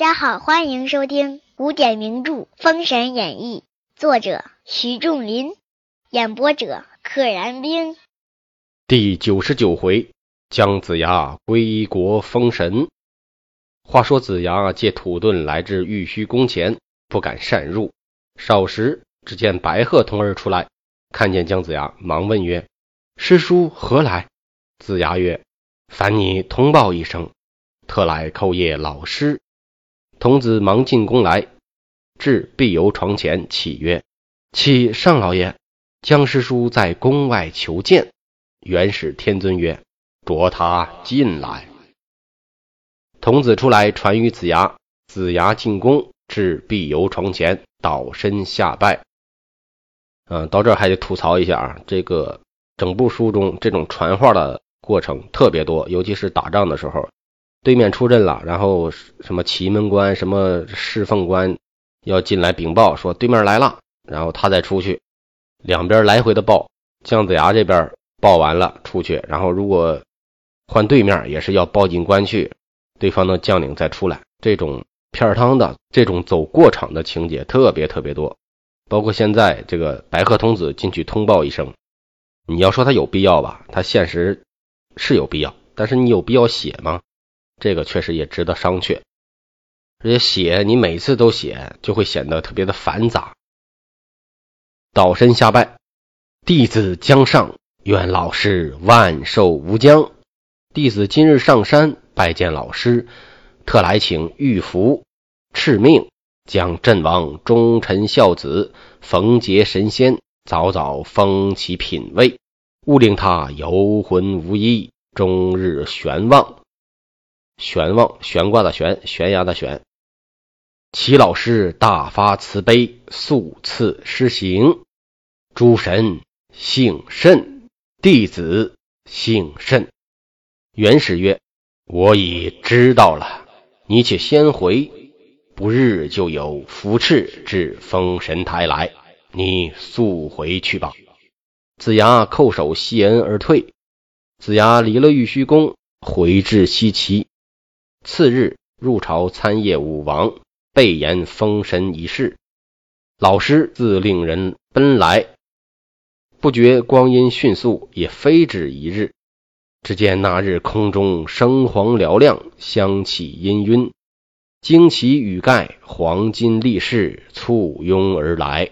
大家好，欢迎收听古典名著《封神演义》，作者徐仲林，演播者可燃冰。第九十九回，姜子牙归国封神。话说子牙借土遁来至玉虚宫前，不敢擅入。少时，只见白鹤童儿出来，看见姜子牙，忙问曰：“师叔何来？”子牙曰：“烦你通报一声，特来叩谒老师。”童子忙进宫来，至碧游床前，启曰：“启上老爷，姜师叔在宫外求见。”元始天尊曰：“着他进来。”童子出来传于子牙，子牙进宫，至碧游床前，倒身下拜。嗯，到这儿还得吐槽一下啊，这个整部书中这种传话的过程特别多，尤其是打仗的时候，对面出阵了，然后什么奇门关、什么侍奉官要进来禀报说对面来了，然后他再出去，两边来回的报。姜子牙这边报完了出去，然后如果换对面也是要报进关去。对方的将领再出来，这种片汤的这种走过场的情节特别特别多，包括现在这个白鹤童子进去通报一声，你要说他有必要吧，他现实是有必要，但是你有必要写吗？这个确实也值得商榷。而且写你每次都写，就会显得特别的繁杂。倒身下拜，弟子江上，愿老师万寿无疆。弟子今日上山。拜见老师，特来请玉符敕命，将阵亡忠臣孝子冯杰神仙早早封其品位，勿令他游魂无依，终日悬望。悬望，悬挂的悬，悬崖的悬。齐老师大发慈悲，速赐施行。诸神幸甚，弟子幸甚。元始曰。我已知道了，你且先回，不日就有符敕至封神台来，你速回去吧。子牙叩首谢恩而退。子牙离了玉虚宫，回至西岐。次日入朝参谒武王，备言封神一事。老师自令人奔来，不觉光阴迅速，也非止一日。只见那日空中生黄嘹亮，香气氤氲，旌旗羽盖，黄金力士簇拥而来。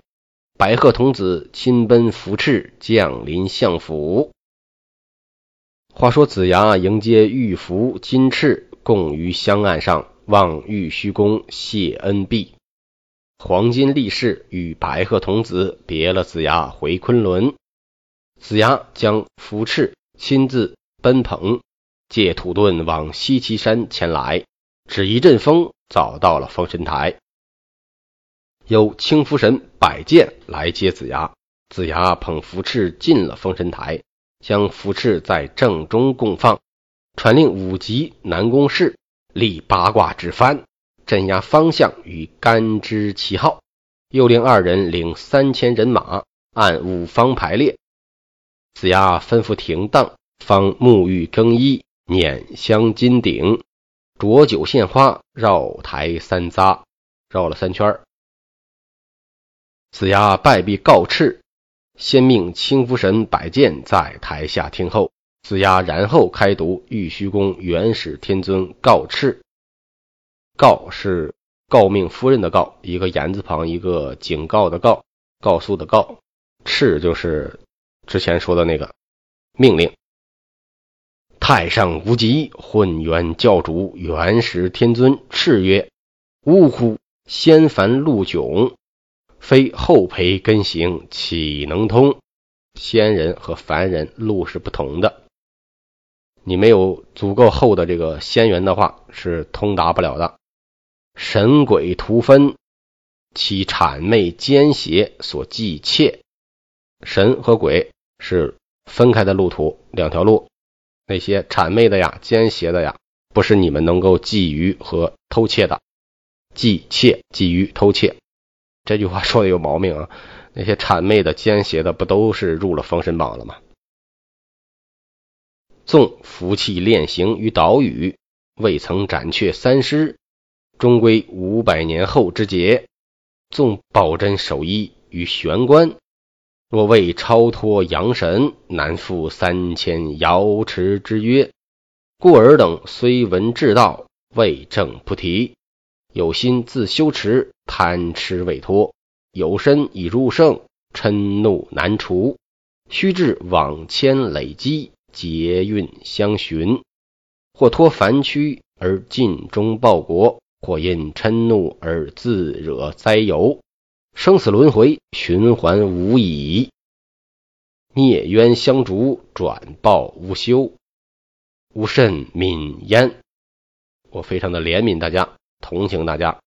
白鹤童子亲奔扶持，降临相府。话说子牙迎接玉符金翅，供于香案上，望玉虚宫谢恩毕。黄金力士与白鹤童子别了子牙回昆仑。子牙将符敕亲自。奔鹏借土遁往西岐山前来，只一阵风，早到了封神台。有青福神摆剑来接子牙，子牙捧符敕进了封神台，将符敕在正中供放，传令五级南宫市立八卦之幡，镇压方向与干支旗号，又令二人领三千人马按五方排列。子牙吩咐停当。方沐浴更衣，捻香金鼎，浊酒献花，绕台三匝，绕了三圈。子牙拜毕告敕，先命青福神摆剑在台下听候。子牙然后开读玉虚宫元始天尊告敕。告是诰命夫人的告，一个言字旁，一个警告的告，告诉的告。敕就是之前说的那个命令。太上无极，混元教主元始天尊敕曰：“呜呼！仙凡路迥，非后培根行，岂能通？仙人和凡人路是不同的，你没有足够厚的这个仙缘的话，是通达不了的。神鬼图分，其谄媚奸邪所忌切。神和鬼是分开的路途，两条路。”那些谄媚的呀、奸邪的呀，不是你们能够觊觎和偷窃的。忌窃、觊觎、偷窃，这句话说的有毛病啊！那些谄媚的、奸邪的，不都是入了封神榜了吗？纵服弃练行于岛屿，未曾斩却三师，终归五百年后之劫。纵宝珍守一于玄关，若未超脱阳神，难负三千瑶池之约。故尔等虽闻至道，未正不提，有心自修持，贪痴未脱，有身已入圣，嗔怒难除，须至往迁累积。劫运相循，或托凡躯而尽忠报国，或因嗔怒而自惹灾尤，生死轮回，循环无已。孽冤相逐，转报无休，无甚悯焉。我非常的怜悯大家，同情大家。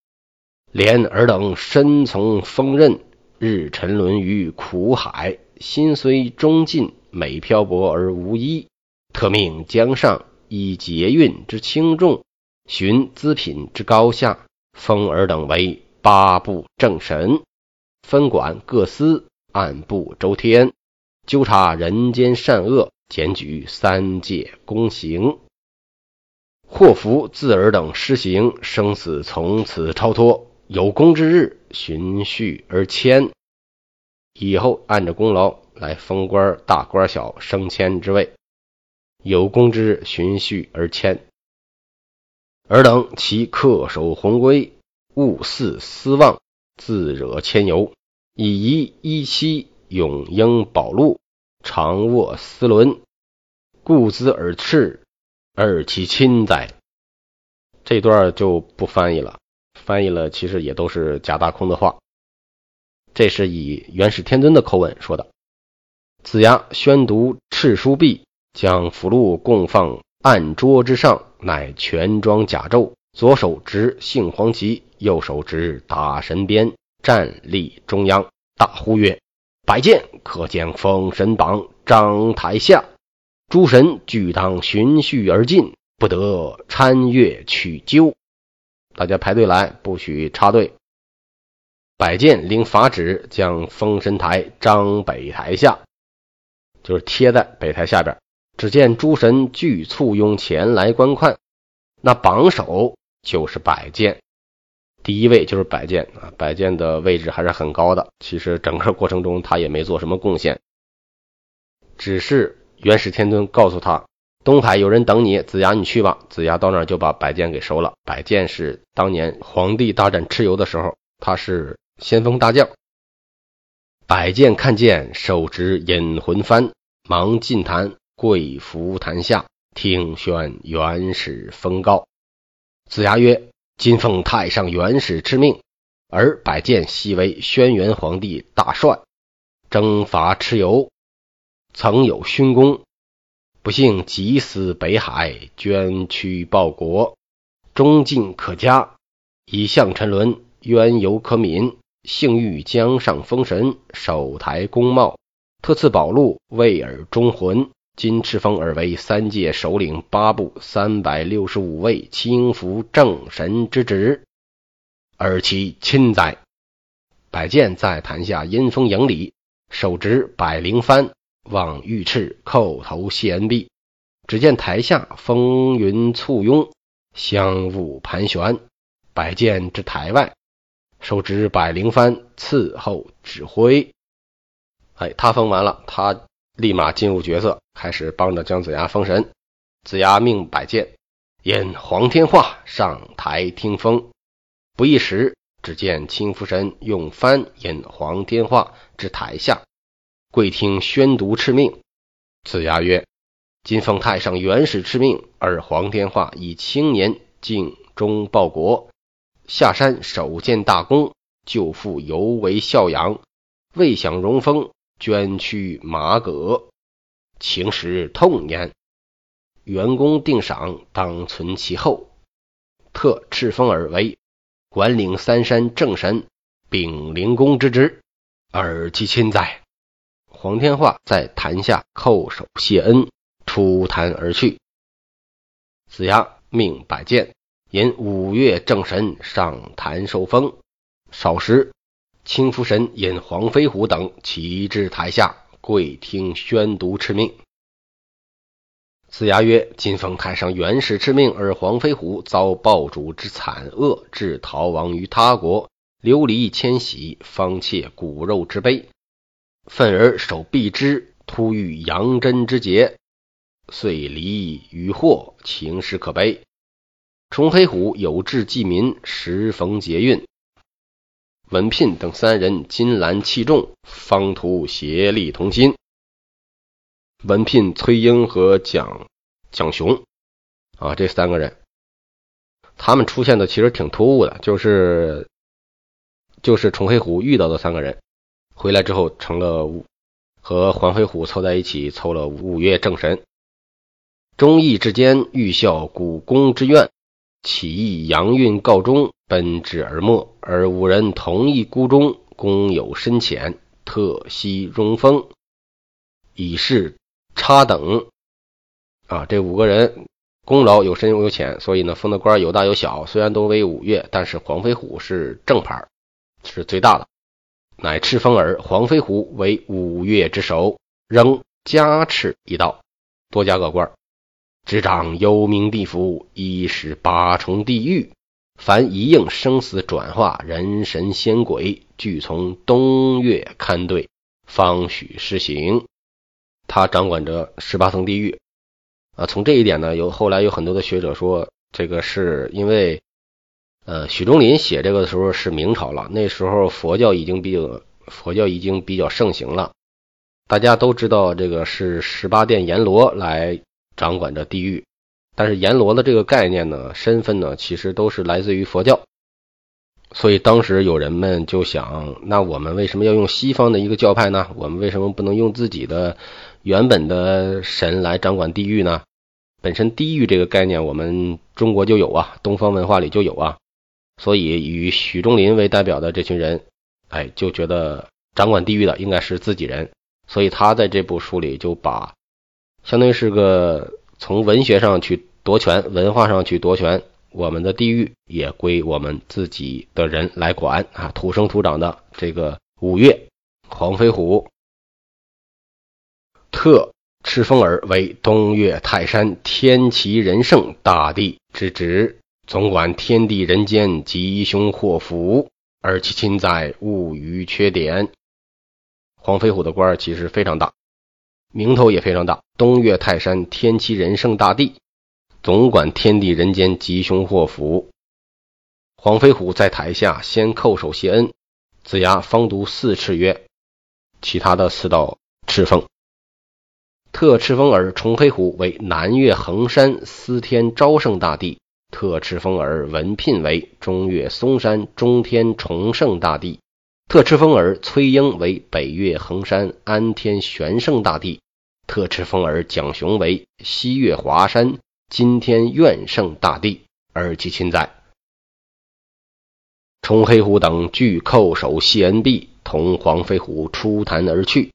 怜尔等身从锋刃，日沉沦于苦海，心虽终尽。每漂泊而无依，特命江上以节运之轻重，寻资品之高下，封尔等为八部正神，分管各司，按部周天，纠察人间善恶，检举三界公行。祸福自尔等施行，生死从此超脱。有功之日，循序而迁，以后按着功劳。来封官，大官小，升迁之位，有功之日，循序而迁。尔等其恪守宏规，勿肆私妄，自惹牵由，以遗依期，永应宝禄，常卧丝纶，故兹而赤，而其亲哉。这段就不翻译了，翻译了其实也都是假大空的话。这是以元始天尊的口吻说的。子牙宣读敕书毕，将符箓供放案桌之上，乃全装甲胄，左手执杏黄旗，右手执大神鞭，站立中央，大呼曰：“百剑可将封神榜张台下，诸神俱当循序而进，不得参越取究。”大家排队来，不许插队。百剑领法旨，将封神台张北台下。就是贴在北台下边，只见诸神俱簇拥前来观看。那榜首就是百剑，第一位就是百剑啊。百剑的位置还是很高的。其实整个过程中他也没做什么贡献，只是元始天尊告诉他，东海有人等你，子牙你去吧。子牙到那儿就把百剑给收了。百剑是当年皇帝大战蚩尤的时候，他是先锋大将。百剑看见，手执引魂幡，忙进坛，跪伏坛下，听宣元始封告。子牙曰：“今奉太上元始之命，而百剑系为轩辕皇帝大帅，征伐蚩尤，曾有勋功，不幸急死北海，捐躯报国，忠尽可嘉，以相沉沦，冤尤可悯。”幸遇江上封神，守台公茂，特赐宝禄，为尔忠魂。今敕封尔为三界首领，八部三百六十五位清福正神之职，尔其亲哉！百剑在坛下阴风迎礼，手执百灵幡，望御翅叩头谢恩毕。只见台下风云簇拥，香雾盘旋。百剑至台外。手执百灵幡伺候指挥，哎，他封完了，他立马进入角色，开始帮着姜子牙封神。子牙命摆剑引黄天化上台听封。不一时，只见青福神用幡引黄天化至台下，跪听宣读敕命。子牙曰：“今奉太上元始敕命，而黄天化以青年尽忠报国。”下山首建大功，舅父尤为孝养，未享荣封，捐躯马革，情实痛焉。元功定赏，当存其后。特敕封尔为管领三山正神，秉灵公之职，尔其亲哉！黄天化在坛下叩首谢恩，出坛而去。子牙命摆剑。引五岳正神上坛受封，少时，青福神引黄飞虎等齐至台下，跪听宣读敕命。子牙曰：“今奉太上元始敕命，而黄飞虎遭暴主之惨恶，致逃亡于他国，流离迁徙，方切骨肉之悲。愤而守避之，突遇杨真之劫，遂离于祸，情实可悲。崇黑虎有志济民，时逢劫运。文聘等三人金兰器重，方图协力同心。文聘、崔英和蒋蒋雄啊，这三个人，他们出现的其实挺突兀的，就是就是崇黑虎遇到的三个人，回来之后成了和黄飞虎凑在一起，凑了五岳正神。忠义之间，欲效古公之愿，起义阳运告终，奔至而没，而五人同一孤忠，功有深浅，特悉荣封，以示差等。啊，这五个人功劳有深有浅，所以呢，封的官有大有小。虽然都为五岳，但是黄飞虎是正牌，是最大的。乃敕封尔黄飞虎为五岳之首，仍加敕一道，多加个官。执掌幽冥地府，一十八重地狱，凡一应生死转化，人神仙鬼，俱从东岳勘对，方许施行。他掌管着十八层地狱。啊，从这一点呢，有后来有很多的学者说，这个是因为，呃，许仲林写这个的时候是明朝了，那时候佛教已经比较佛教已经比较盛行了，大家都知道这个是十八殿阎罗来。掌管着地狱，但是阎罗的这个概念呢，身份呢，其实都是来自于佛教。所以当时有人们就想，那我们为什么要用西方的一个教派呢？我们为什么不能用自己的原本的神来掌管地狱呢？本身地狱这个概念，我们中国就有啊，东方文化里就有啊。所以以许仲林为代表的这群人，哎，就觉得掌管地狱的应该是自己人，所以他在这部书里就把。相当于是个从文学上去夺权，文化上去夺权，我们的地域也归我们自己的人来管啊！土生土长的这个五岳黄飞虎，特赤峰儿为东岳泰山天齐仁圣大帝之职，总管天地人间吉凶祸福，而其亲在物于缺点。黄飞虎的官其实非常大。名头也非常大，东岳泰山天齐仁圣大帝，总管天地人间吉凶祸福。黄飞虎在台下先叩首谢恩，子牙方读四敕曰：“其他的四道敕封，特敕封尔崇黑虎为南岳衡山司天昭圣大帝，特敕封尔文聘为中岳嵩山中天崇圣大帝。”特敕封儿崔英为北岳衡山安天玄圣大帝，特敕封儿蒋雄为西岳华山金天愿圣大帝，而其亲在。崇黑虎等俱叩首谢恩毕，同黄飞虎出坛而去。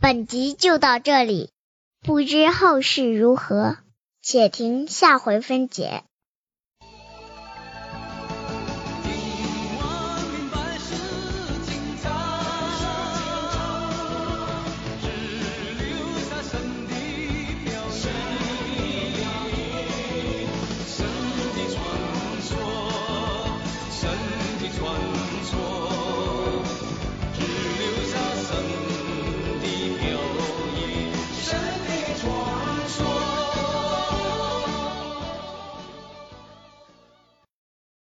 本集就到这里，不知后事如何，且听下回分解。